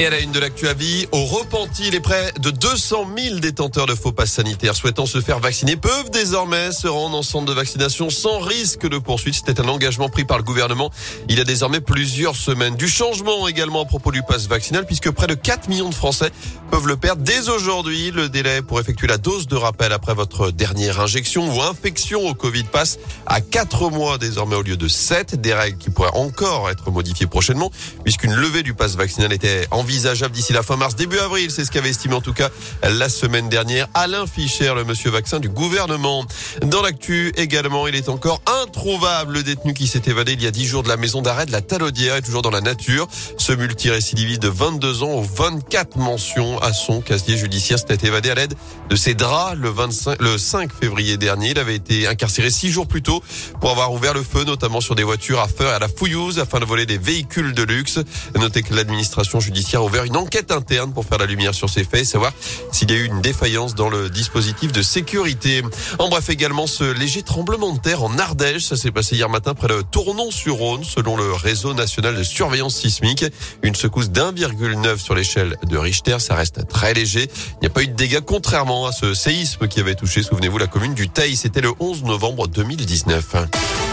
Et à la une de l'actu à vie, au repenti, les près de 200 000 détenteurs de faux passes sanitaires souhaitant se faire vacciner peuvent désormais se rendre en centre de vaccination sans risque de poursuite. C'était un engagement pris par le gouvernement il y a désormais plusieurs semaines. Du changement également à propos du pass vaccinal puisque près de 4 millions de Français peuvent le perdre dès aujourd'hui. Le délai pour effectuer la dose de rappel après votre dernière injection ou infection au Covid passe à 4 mois désormais au lieu de 7. Des règles qui pourraient encore être modifiées prochainement puisqu'une levée du pass vaccinal était en envisageable d'ici la fin mars, début avril. C'est ce qu'avait estimé en tout cas la semaine dernière Alain Fischer, le monsieur vaccin du gouvernement. Dans l'actu également, il est encore introuvable. Le détenu qui s'est évadé il y a 10 jours de la maison d'arrêt de la Talaudière est toujours dans la nature. Ce multirécidiviste de 22 ans aux 24 mentions à son casier judiciaire s'était évadé à l'aide de ses draps le 25, le 5 février dernier. Il avait été incarcéré six jours plus tôt pour avoir ouvert le feu, notamment sur des voitures à feu et à la fouillouse afin de voler des véhicules de luxe. Notez que l'administration judiciaire a ouvert une enquête interne pour faire la lumière sur ces faits et savoir s'il y a eu une défaillance dans le dispositif de sécurité. En bref, également ce léger tremblement de terre en Ardèche. Ça s'est passé hier matin près de Tournon-sur-Rhône, selon le réseau national de surveillance sismique. Une secousse d'1,9 sur l'échelle de Richter. Ça reste très léger. Il n'y a pas eu de dégâts, contrairement à ce séisme qui avait touché, souvenez-vous, la commune du Teil. C'était le 11 novembre 2019.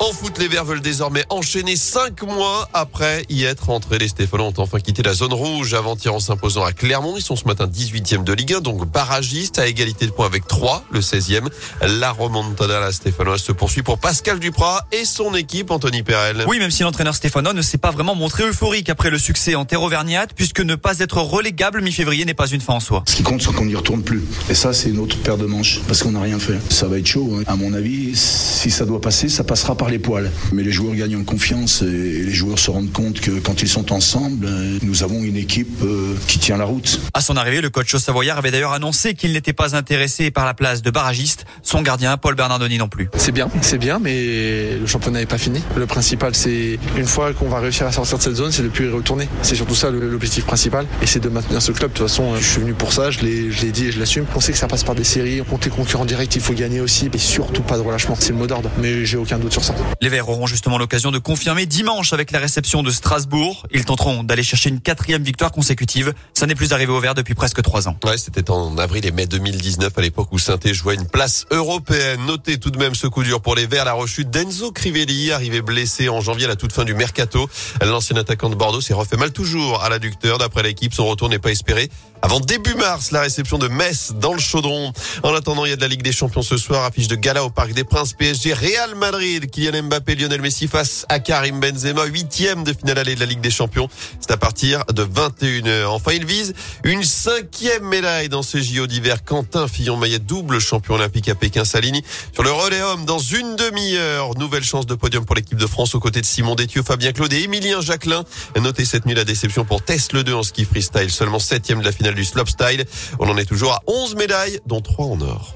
En foot, les Verts veulent désormais enchaîner cinq mois après y être rentrés. Les Stéphanois ont enfin quitté la zone rouge avant-hier en s'imposant à Clermont. Ils sont ce matin 18e de Ligue 1, donc barragistes à égalité de points avec 3, le 16e. La remontada la Stéphanoise se poursuit pour Pascal Duprat et son équipe, Anthony Perel. Oui, même si l'entraîneur stéphanois ne s'est pas vraiment montré euphorique après le succès en terre auvergnate, puisque ne pas être relégable mi-février n'est pas une fin en soi. Ce qui compte, c'est qu'on n'y retourne plus. Et ça, c'est une autre paire de manches, parce qu'on n'a rien fait. Ça va être chaud. Hein. À mon avis, si ça doit passer, ça passera par les poils. Mais les joueurs gagnent en confiance et les joueurs se rendent compte que quand ils sont ensemble, euh, nous avons une équipe euh, qui tient la route. À son arrivée, le coach savoyard avait d'ailleurs annoncé qu'il n'était pas intéressé par la place de barragiste. Son gardien, Paul Bernardoni non plus. C'est bien, c'est bien, mais le championnat n'est pas fini. Le principal, c'est une fois qu'on va réussir à sortir de cette zone, c'est de plus y retourner. C'est surtout ça l'objectif principal, et c'est de maintenir ce club. De toute façon, je suis venu pour ça, je l'ai dit et je l'assume. On sait que ça passe par des séries, on compte les concurrents directs, il faut gagner aussi, mais surtout pas de relâchement. C'est le mot d'ordre, mais j'ai aucun doute sur ça. Les Verts auront justement l'occasion de confirmer dimanche avec la réception de Strasbourg. Ils tenteront d'aller chercher une quatrième victoire consécutive. Ça n'est plus arrivé au Vert depuis presque trois ans. Ouais, c'était en avril et mai 2019 à l'époque où saint jouait une place européenne. Notez tout de même ce coup dur pour les Verts, la rechute d'Enzo Crivelli, arrivé blessé en janvier à la toute fin du mercato. L'ancien attaquant de Bordeaux s'est refait mal toujours à l'adducteur. D'après l'équipe, son retour n'est pas espéré avant début mars, la réception de Metz dans le Chaudron. En attendant, il y a de la Ligue des Champions ce soir, affiche de gala au Parc des Princes, PSG, Real Madrid, Kylian Mbappé, Lionel Messi face à Karim Benzema, huitième de finale allée de la Ligue des Champions. C'est à partir de 21h. Enfin, il vise une cinquième médaille dans ces JO d'hiver. Quentin Fillon-Maillet, double champion olympique à Pékin, Salini sur le relais homme dans une demi-heure. Nouvelle chance de podium pour l'équipe de France aux côtés de Simon Détieux, Fabien Claude et Émilien Jacquelin. Notez cette nuit la déception pour Tess Le 2 en ski freestyle, seulement septième de la finale du slopestyle. On en est toujours à 11 médailles, dont 3 en or.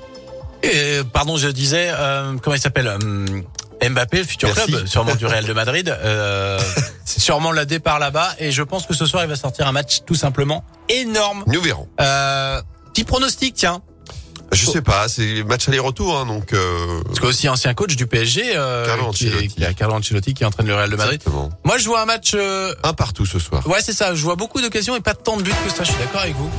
Et, pardon, je disais, euh, comment il s'appelle euh, Mbappé, le futur club, sûrement du Real de Madrid. Euh, c'est sûrement le départ là-bas. Et je pense que ce soir, il va sortir un match tout simplement énorme. Nous verrons. Euh, petit pronostic, tiens. Je sais pas, c'est match aller-retour, hein, donc. Euh... Parce qu'aussi ancien coach du PSG, euh, Carlo qui, est, qui, Carlo Ancelotti qui entraîne le Real de Madrid. Moi, je vois un match euh... un partout ce soir. Ouais, c'est ça. Je vois beaucoup d'occasions et pas tant de buts que ça. Je suis d'accord avec vous.